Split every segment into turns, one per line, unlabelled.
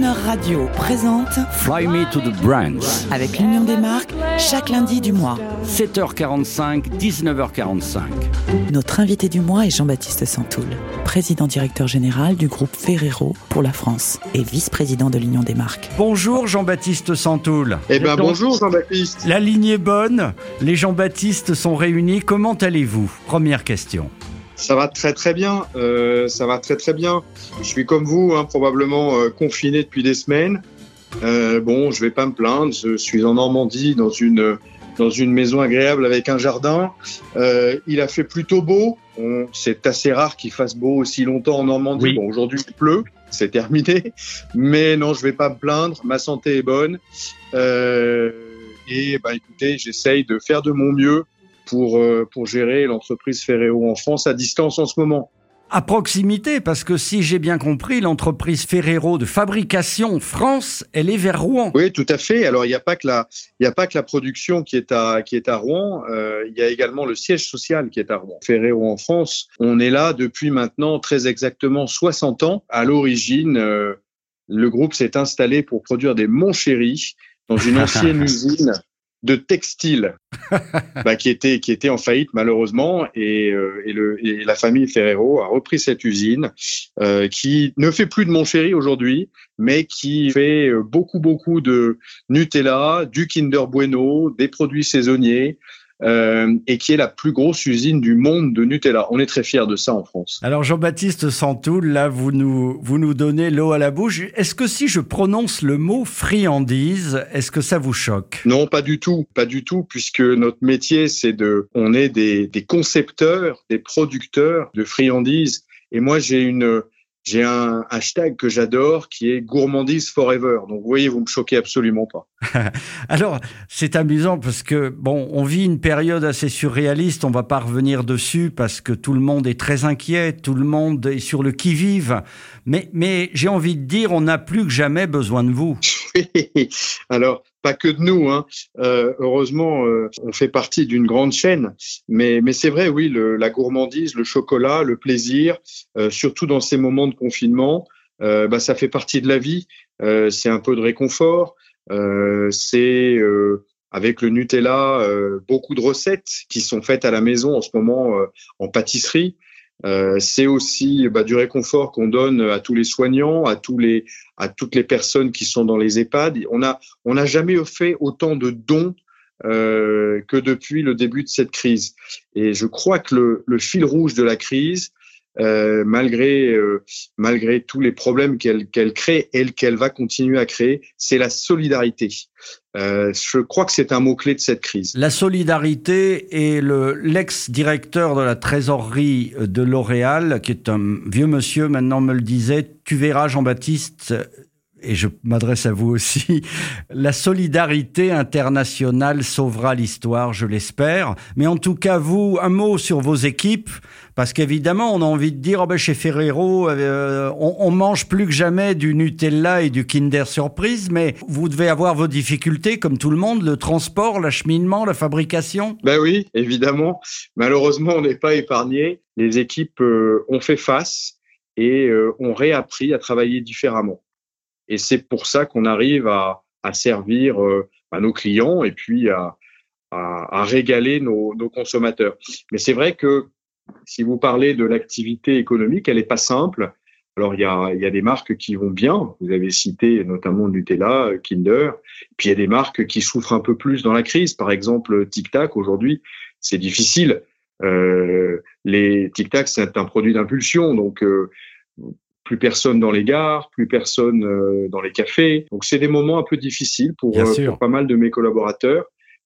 Crooner Radio présente
Fly Me to the Brands.
avec l'Union des marques chaque lundi du mois.
7h45, 19h45.
Notre invité du mois est Jean-Baptiste Santoul, président directeur général du groupe Ferrero pour la France et vice-président de l'Union des marques.
Bonjour Jean-Baptiste Santoul.
Eh ben
Donc,
bonjour Jean-Baptiste.
La ligne est bonne, les Jean-Baptiste sont réunis. Comment allez-vous? Première question.
Ça va très très bien. Euh, ça va très très bien. Je suis comme vous, hein, probablement euh, confiné depuis des semaines. Euh, bon, je vais pas me plaindre. Je suis en Normandie dans une dans une maison agréable avec un jardin. Euh, il a fait plutôt beau. C'est assez rare qu'il fasse beau aussi longtemps en Normandie.
Oui.
Bon, aujourd'hui il pleut, c'est terminé. Mais non, je vais pas me plaindre. Ma santé est bonne. Euh, et bah écoutez, j'essaye de faire de mon mieux pour, euh, pour gérer l'entreprise Ferrero en France à distance en ce moment.
À proximité, parce que si j'ai bien compris, l'entreprise Ferrero de fabrication France, elle est vers Rouen.
Oui, tout à fait. Alors, il n'y a pas que la, il y a pas que la production qui est à, qui est à Rouen. euh, il y a également le siège social qui est à Rouen. Ferrero en France, on est là depuis maintenant très exactement 60 ans. À l'origine, euh, le groupe s'est installé pour produire des Montchéri dans une ancienne usine de textile bah, qui était qui était en faillite malheureusement. Et, euh, et, le, et la famille Ferrero a repris cette usine euh, qui ne fait plus de Montchéri aujourd'hui mais qui fait euh, beaucoup beaucoup de Nutella, du Kinder Bueno, des produits saisonniers euh, et qui est la plus grosse usine du monde de Nutella. On est très fiers de ça en France.
Alors Jean-Baptiste Santoul, là, vous nous, vous nous donnez l'eau à la bouche. Est-ce que si je prononce le mot friandise, est-ce que ça vous choque?
Non, pas du tout, pas du tout, puisque notre métier, c'est de, on est des, des concepteurs, des producteurs de friandises. Et moi, j'ai une, j'ai un hashtag que j'adore qui est gourmandise forever. Donc, vous voyez, vous me choquez absolument pas.
Alors, c'est amusant parce que, bon, on vit une période assez surréaliste, on va pas revenir dessus parce que tout le monde est très inquiet, tout le monde est sur le qui-vive. Mais, mais j'ai envie de dire, on n'a plus que jamais besoin de vous.
Alors, pas que de nous, hein. Euh, heureusement, euh, on fait partie d'une grande chaîne. Mais, mais c'est vrai, oui, le, la gourmandise, le chocolat, le plaisir, euh, surtout dans ces moments de confinement, euh, bah, ça fait partie de la vie. Euh, c'est un peu de réconfort. Euh, c'est avec le Nutella, beaucoup de recettes qui sont faites à la maison en ce moment en pâtisserie. Euh, c'est aussi bah, du réconfort qu'on donne à tous les soignants, à tous les, à toutes les personnes qui sont dans les EHPAD. On a, on n'a jamais fait autant de dons euh, que depuis le début de cette crise. Et je crois que le, le fil rouge de la crise, euh, malgré euh, malgré tous les problèmes qu'elle qu'elle crée et qu'elle va continuer à créer, c'est la solidarité. Euh, je crois que c'est un mot clé de cette crise.
La solidarité et le, l'ex-directeur de la trésorerie de L'Oréal, qui est un vieux monsieur, maintenant me le disait, tu verras Jean-Baptiste, et je m'adresse à vous aussi, la solidarité internationale sauvera l'histoire, je l'espère. Mais en tout cas, vous, un mot sur vos équipes, parce qu'évidemment, on a envie de dire, oh ben, chez Ferrero, euh, on, mange plus que jamais du Nutella et du Kinder Surprise, mais vous devez avoir vos difficultés, comme tout le monde, le transport, l'acheminement, la fabrication.
Ben oui, évidemment. Malheureusement, on n'est pas épargné. Les équipes euh, ont fait face et euh, ont réappris à travailler différemment. Et c'est pour ça qu'on arrive à, servir euh, nos clients et puis à, régaler nos, consommateurs. Mais c'est vrai que si vous parlez de l'activité économique, elle n'est pas simple. Alors, il y, a, des marques qui vont bien. Vous avez cité notamment Nutella, Kinder. Puis, il y a des marques qui souffrent un peu plus dans la crise. Par exemple, Tic Tac, aujourd'hui, c'est difficile. Euh, les Tic Tac, c'est un produit d'impulsion. Donc, euh, plus personne dans les gares, plus personne euh, dans les cafés. Donc, c'est des moments un peu difficiles pour, euh, pour pas mal de mes collaborateurs,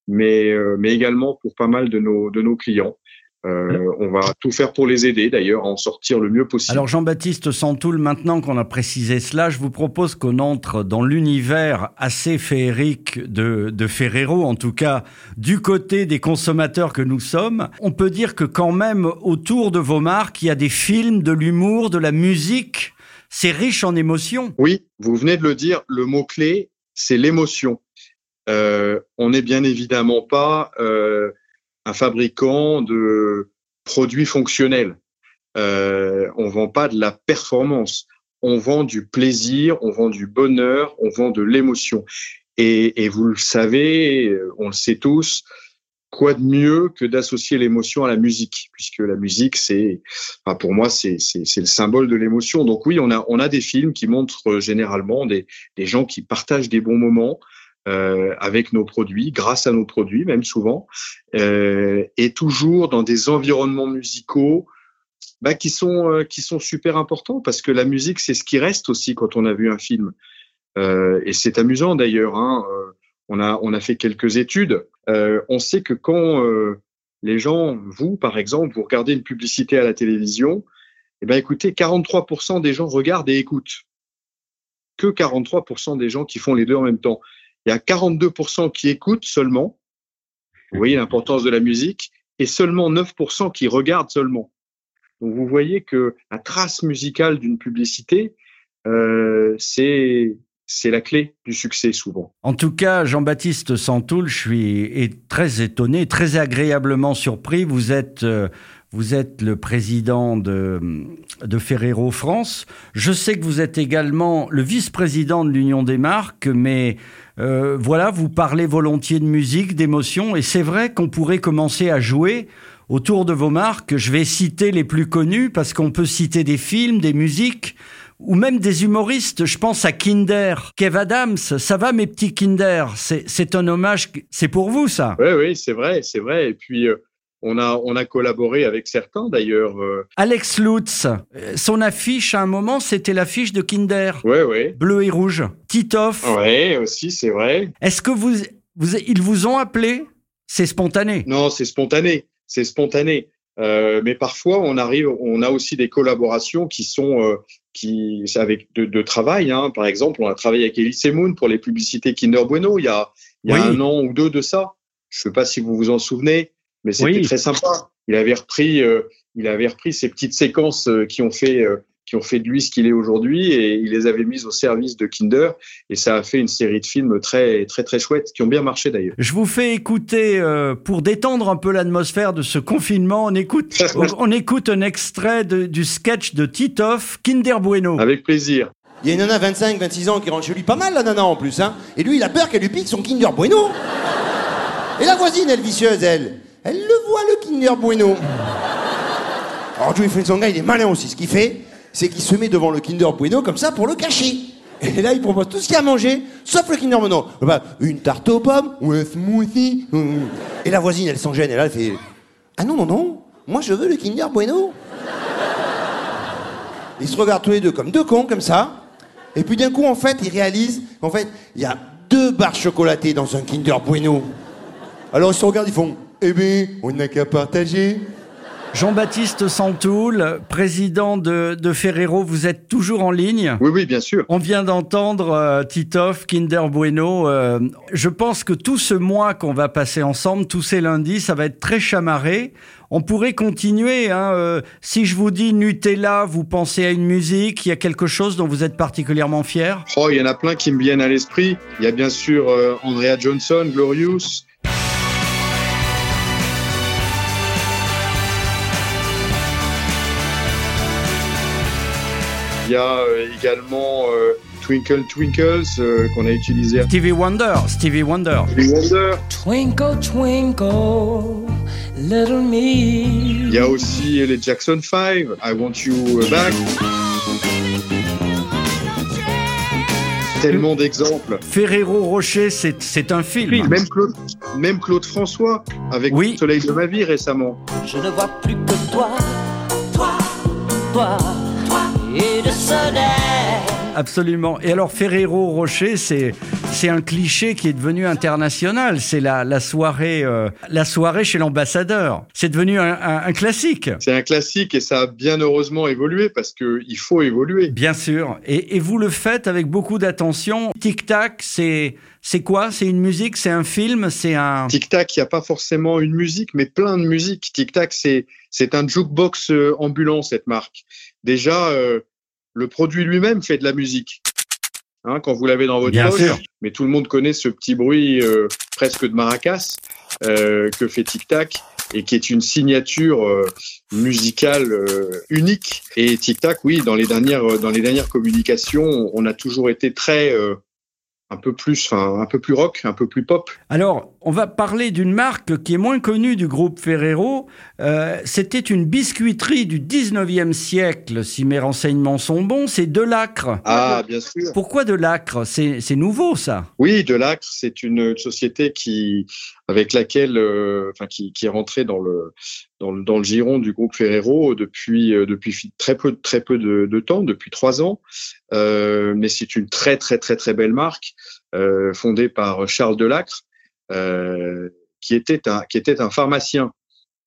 mais, euh, mais également pour pas mal de nos, de nos clients. Euh, on va tout faire pour les aider, d'ailleurs, à en sortir le mieux possible.
Alors Jean-Baptiste Santoul, maintenant qu'on a précisé cela, je vous propose qu'on entre dans l'univers assez féerique de, de Ferrero, en tout cas du côté des consommateurs que nous sommes. On peut dire que quand même autour de vos marques, il y a des films, de l'humour, de la musique. C'est riche en émotions.
Oui, vous venez de le dire, le mot-clé, c'est l'émotion. Euh, on n'est bien évidemment pas euh, un fabricant de produits fonctionnels. Euh, on vend pas de la performance. on vend du plaisir, on vend du bonheur, on vend de l'émotion. Et, et, vous le savez, on le sait tous, quoi de mieux que d'associer l'émotion à la musique, puisque la musique, c'est, pour moi, c'est le symbole de l'émotion. Donc oui, on a, des films qui montrent généralement des, gens qui partagent des bons moments, euh, avec nos produits, grâce à nos produits même souvent, euh, et toujours dans des environnements musicaux bah, qui sont euh, super importants parce que la musique c'est ce qui reste aussi quand on a vu un film. Euh, et c'est amusant d'ailleurs. Hein, euh, on a on a fait quelques études. Euh, on sait que quand les gens, vous par exemple, vous regardez une publicité à la télévision, eh ben écoutez, 43% des gens regardent et écoutent. Que 43% des gens qui font les deux en même temps. Il y a 42% qui écoutent seulement. Vous voyez l'importance de la musique et seulement 9% qui regardent seulement. Donc vous voyez que la trace musicale d'une publicité, euh, c'est c'est la clé du succès souvent.
En tout cas, Jean-Baptiste Santoul, je suis très étonné, très agréablement surpris. Vous êtes euh, vous êtes le président de, Ferrero France. Je sais que vous êtes également le vice-président de l'Union des marques, mais euh, voilà, vous parlez volontiers de musique, d'émotion, et c'est vrai qu'on pourrait commencer à jouer autour de vos marques. Je vais citer les plus connus parce qu'on peut citer des films, des musiques ou même des humoristes. Je pense à Kinder, Kev Adams. Ça va, mes petits Kinder? C'est un hommage. C'est pour vous, ça?
Oui, oui, c'est vrai, c'est vrai. Et puis. Euh, on a, on a collaboré avec certains d'ailleurs. Euh.
Alex Lutz, son affiche à un moment, c'était l'affiche de Kinder.
Oui, oui.
Bleu et rouge. Titoff.
Oui, aussi, c'est vrai.
Est-ce que vous, vous, ils vous ont appelé? C'est spontané
Non, c'est spontané. C'est spontané. Euh, mais parfois, on arrive, on a aussi des collaborations qui sont euh, qui avec de, de travail. Hein. Par exemple, on a travaillé avec Elise Moon pour les publicités Kinder Bueno il y a, il y a un an ou deux de ça. Je ne sais pas si vous vous en souvenez mais c'était très sympa. Il avait repris, euh, il avait repris ces petites séquences euh, qui ont fait, euh, qui ont fait de lui ce qu'il est aujourd'hui, et il les avait mises au service de Kinder, et ça a fait une série de films très, très, très chouettes qui ont bien marché d'ailleurs.
Je vous fais écouter pour détendre un peu l'atmosphère de ce confinement. On écoute, on écoute un extrait de, du sketch de Titoff, Kinder Bueno.
Avec plaisir.
Il y a une nana 25, 26 ans qui rentre chez lui, pas mal la nana en plus, hein. Et lui, il a peur qu'elle lui pique son Kinder Bueno. Et la voisine, elle vicieuse, elle. Elle le voit, le Kinder Bueno. Alors Joey Fensonga, il est malin aussi. Ce qu'il fait, c'est qu'il se met devant le Kinder Bueno comme ça pour le cacher. Et là, il propose tout ce qu'il y a à manger, sauf le Kinder Bueno. Une tarte aux pommes ou un smoothie. Et la voisine, elle s'en gêne. Et là, elle fait Ah non, non, non, moi je veux le Kinder Bueno. Ils se regardent tous les deux comme deux cons, comme ça. Et puis d'un coup, en fait, ils réalisent qu'en fait, il y a deux barres chocolatées dans un Kinder Bueno. Alors ils se regardent, ils font eh bien, on n'a qu'à partager.
Jean-Baptiste Santoul, président de, Ferrero, vous êtes toujours en ligne
Oui, oui, bien sûr.
On vient d'entendre euh, Titoff, Kinder Bueno. Euh, je pense que tout ce mois qu'on va passer ensemble, tous ces lundis, ça va être très chamarré. On pourrait continuer. Hein, euh, si je vous dis Nutella, vous pensez à une musique, il y a quelque chose dont vous êtes particulièrement fier?
Oh, il y en a plein qui me viennent à l'esprit. Il y a bien sûr Andrea Johnson, Glorious. Il y a euh, également euh, Twinkle Twinkles euh, qu'on a utilisé.
Stevie Wonder, Stevie Wonder.
Stevie Wonder. Twinkle Twinkle, little me. Il y a aussi les Jackson 5, I Want You Back. Tellement d'exemples.
Ferrero Rocher, c'est un film.
Même Claude, même Claude François, avec oui. Le Soleil de ma vie récemment. Je ne vois plus que toi, toi,
toi Absolument. Et alors Ferrero Rocher, c'est c'est un cliché qui est devenu international. C'est la, la soirée euh, la soirée chez l'ambassadeur. C'est devenu un, un, classique.
C'est un classique et ça a bien heureusement évolué parce que il faut évoluer.
Bien sûr. Et, et vous le faites avec beaucoup d'attention. Tic Tac, c'est c'est quoi? C'est une musique? C'est un film? C'est un
Tic Tac. Il n'y a pas forcément une musique, mais plein de musique. Tic Tac, c'est c'est un jukebox euh, ambulant cette marque. Déjà. Euh, le produit lui-même fait de la musique. Hein, quand vous l'avez dans votre
Bien poche,
mais tout le monde connaît ce petit bruit euh, presque de maracas euh, que fait Tic Tac. et qui est une signature euh, musicale euh, unique. Et Tic Tac, oui, dans les dernières dans les dernières communications, on a toujours été très un peu plus, enfin, un peu plus rock, un peu plus pop.
Alors, on va parler d'une marque qui est moins connue du groupe Ferrero. Euh, c'était une biscuiterie du 19e siècle, si mes renseignements sont bons. C'est Delacre.
Ah, bien sûr.
Pourquoi Delacre? C'est nouveau, ça?
Oui, Delacre, c'est une société qui, avec laquelle, euh, enfin, qui, qui, est rentrée dans le, dans le, dans le giron du groupe Ferrero depuis, euh, depuis très peu, très peu de, temps, depuis trois ans. Euh, mais c'est une très, très, très, très belle marque fondée par Charles Delacre. Qui était un qui était un pharmacien.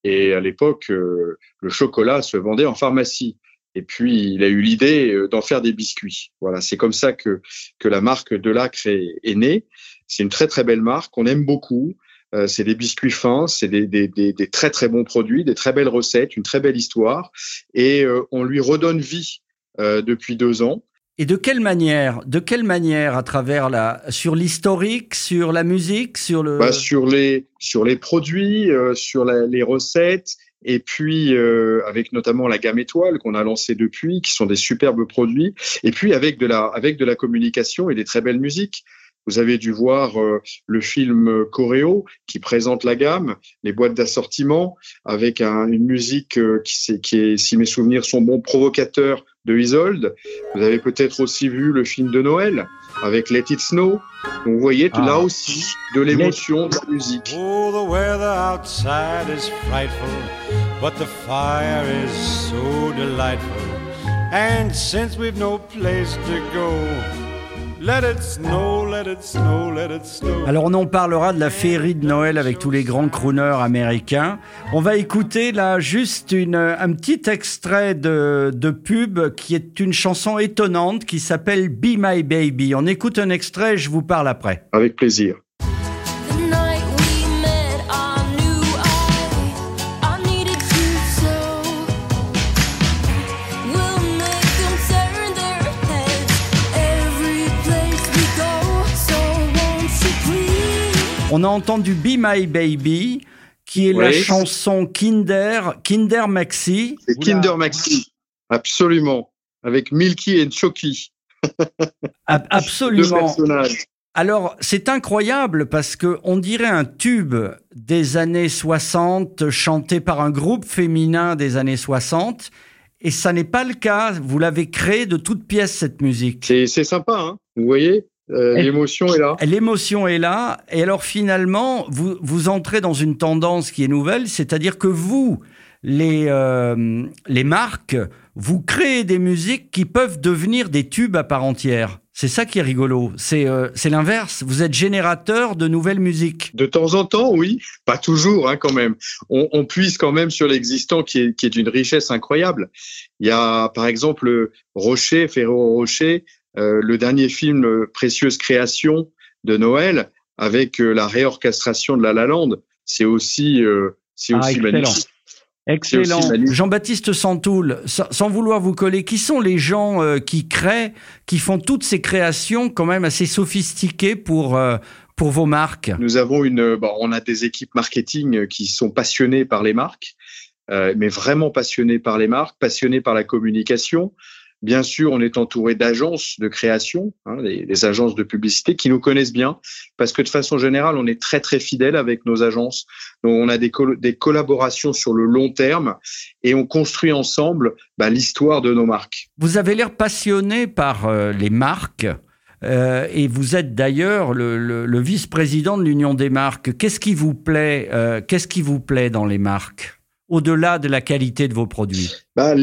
Et à l'époque, le chocolat se vendait en pharmacie. Et puis, il a eu l'idée d'en faire des biscuits. Voilà, c'est comme ça que que la marque Delacre est, est née. C'est une très très belle marque, on aime beaucoup. Euh, c'est des biscuits fins, c'est des, des, des, des, très très bons produits, des très belles recettes, une très belle histoire, et on lui redonne vie euh, depuis deux ans.
Et de quelle manière De quelle manière à travers la sur l'historique, sur la musique, sur le
bah, sur les sur les produits, euh, sur la, les recettes et puis euh, avec notamment la gamme étoile qu'on a lancée depuis, qui sont des superbes produits, et puis avec de la avec de la communication et des très belles musiques. Vous avez dû voir euh, le film Coréo qui présente la gamme, les boîtes d'assortiment, avec un, une musique euh, qui, qui, est, si mes souvenirs sont bons, provocateur de Isolde. Vous avez peut-être aussi vu le film de Noël avec Let It Snow. Donc vous voyez ah. là aussi de l'émotion, de la musique.
Oh, the weather outside is frightful, but the fire is so delightful. And since we've no place to go,
alors on en parlera de la féerie de Noël avec tous les grands crooners américains. On va écouter là juste une, un petit extrait de, de pub qui est une chanson étonnante qui s'appelle Be My Baby. On écoute un extrait, je vous parle après.
Avec plaisir.
On a entendu Be My Baby, qui est la chanson Kinder, Kinder Maxi.
C'est Kinder Maxi, absolument, avec Milky et Chucky.
absolument. Alors, c'est incroyable parce que on dirait un tube des années 60 chanté par un groupe féminin des années 60 et ça n'est pas le cas. Vous l'avez créé de toutes pièces cette musique.
C'est sympa, hein vous voyez? Euh, l'émotion est là.
L'émotion est là. Et alors finalement, vous, vous entrez dans une tendance qui est nouvelle, c'est-à-dire que vous, les, euh, les marques, vous créez des musiques qui peuvent devenir des tubes à part entière. C'est ça qui est rigolo. C'est euh, l'inverse. Vous êtes générateur de nouvelles musiques.
De temps en temps, oui. Pas toujours, hein, quand même. On, on puise quand même sur l'existant qui est, qui est d'une richesse incroyable. Il y a, par exemple, Rocher, Ferro Rocher, le dernier film euh, Précieuse création de Noël avec euh, la réorchestration de La La Land. C'est aussi, c'est
ah, aussi magnifique. Excellent. Jean-Baptiste Santoul, sans vouloir vous coller, qui sont les gens qui créent, qui font toutes ces créations quand même assez sophistiquées pour pour vos marques?
Nous avons une, bon, on a des équipes marketing qui sont passionnées par les marques, mais vraiment passionnées par les marques, passionnées par la communication. Bien sûr, on est entouré d'agences de création, hein, des, agences de publicité qui nous connaissent bien, parce que de façon générale, on est très très fidèle avec nos agences. Donc, on a des, collaborations sur le long terme et on construit ensemble bah, l'histoire de nos marques.
Vous avez l'air passionné par euh, les marques. Euh, et vous êtes d'ailleurs le, le, le vice-président de l'Union des marques. Qu'est-ce qui vous plaît euh, Qu'est-ce qui vous plaît dans les marques? Au-delà de la qualité de vos produits
bah,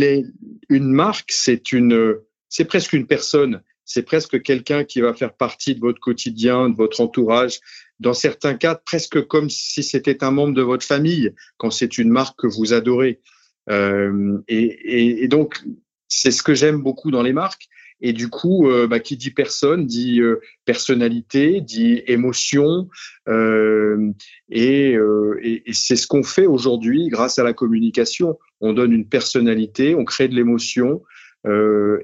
Une marque, c'est presque une personne. C'est presque quelqu'un qui va faire partie de votre quotidien, de votre entourage. Dans certains cas, presque comme si c'était un membre de votre famille, quand c'est une marque que vous adorez. Euh, et, et, donc, c'est ce que j'aime beaucoup dans les marques. Et du coup, euh, bah, qui dit personne dit euh, personnalité, dit émotion. Euh, et, c'est ce qu'on fait aujourd'hui grâce à la communication. On donne une personnalité, on crée de l'émotion.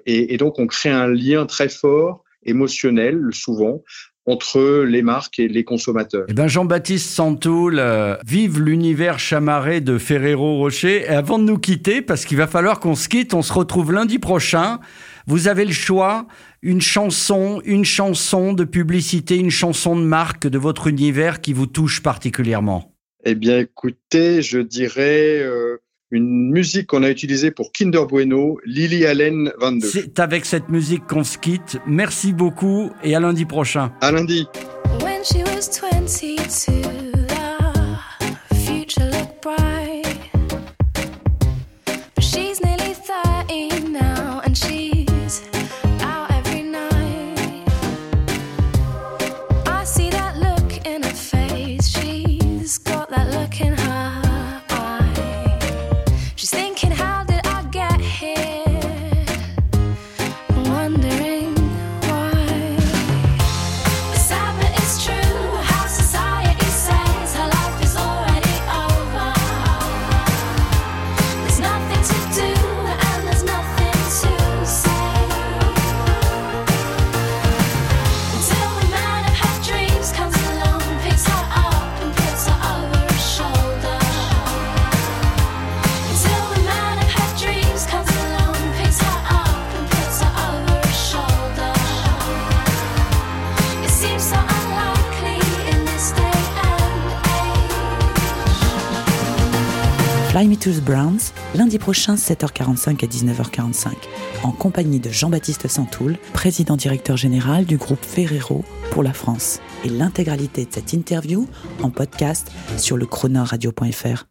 Et, donc, on crée un lien très fort, émotionnel, souvent, entre les marques et les consommateurs.
Eh ben Jean-Baptiste Santoul, vive l'univers chamarré de Ferrero Rocher. Et avant de nous quitter, parce qu'il va falloir qu'on se quitte, on se retrouve lundi prochain. Vous avez le choix, une chanson, une chanson de publicité, une chanson de marque de votre univers qui vous touche particulièrement.
Eh bien, écoutez, je dirais euh, une musique qu'on a utilisée pour Kinder Bueno, Lily Allen 22.
C'est avec cette musique qu'on se quitte. Merci beaucoup et à lundi prochain.
À lundi.
When she was 22,
Fly Me Browns, lundi prochain 7h45 à 19h45, en compagnie de Jean-Baptiste Santoul, président directeur général du groupe Ferrero pour la France. Et l'intégralité de cette interview en podcast sur le chronoradio.fr.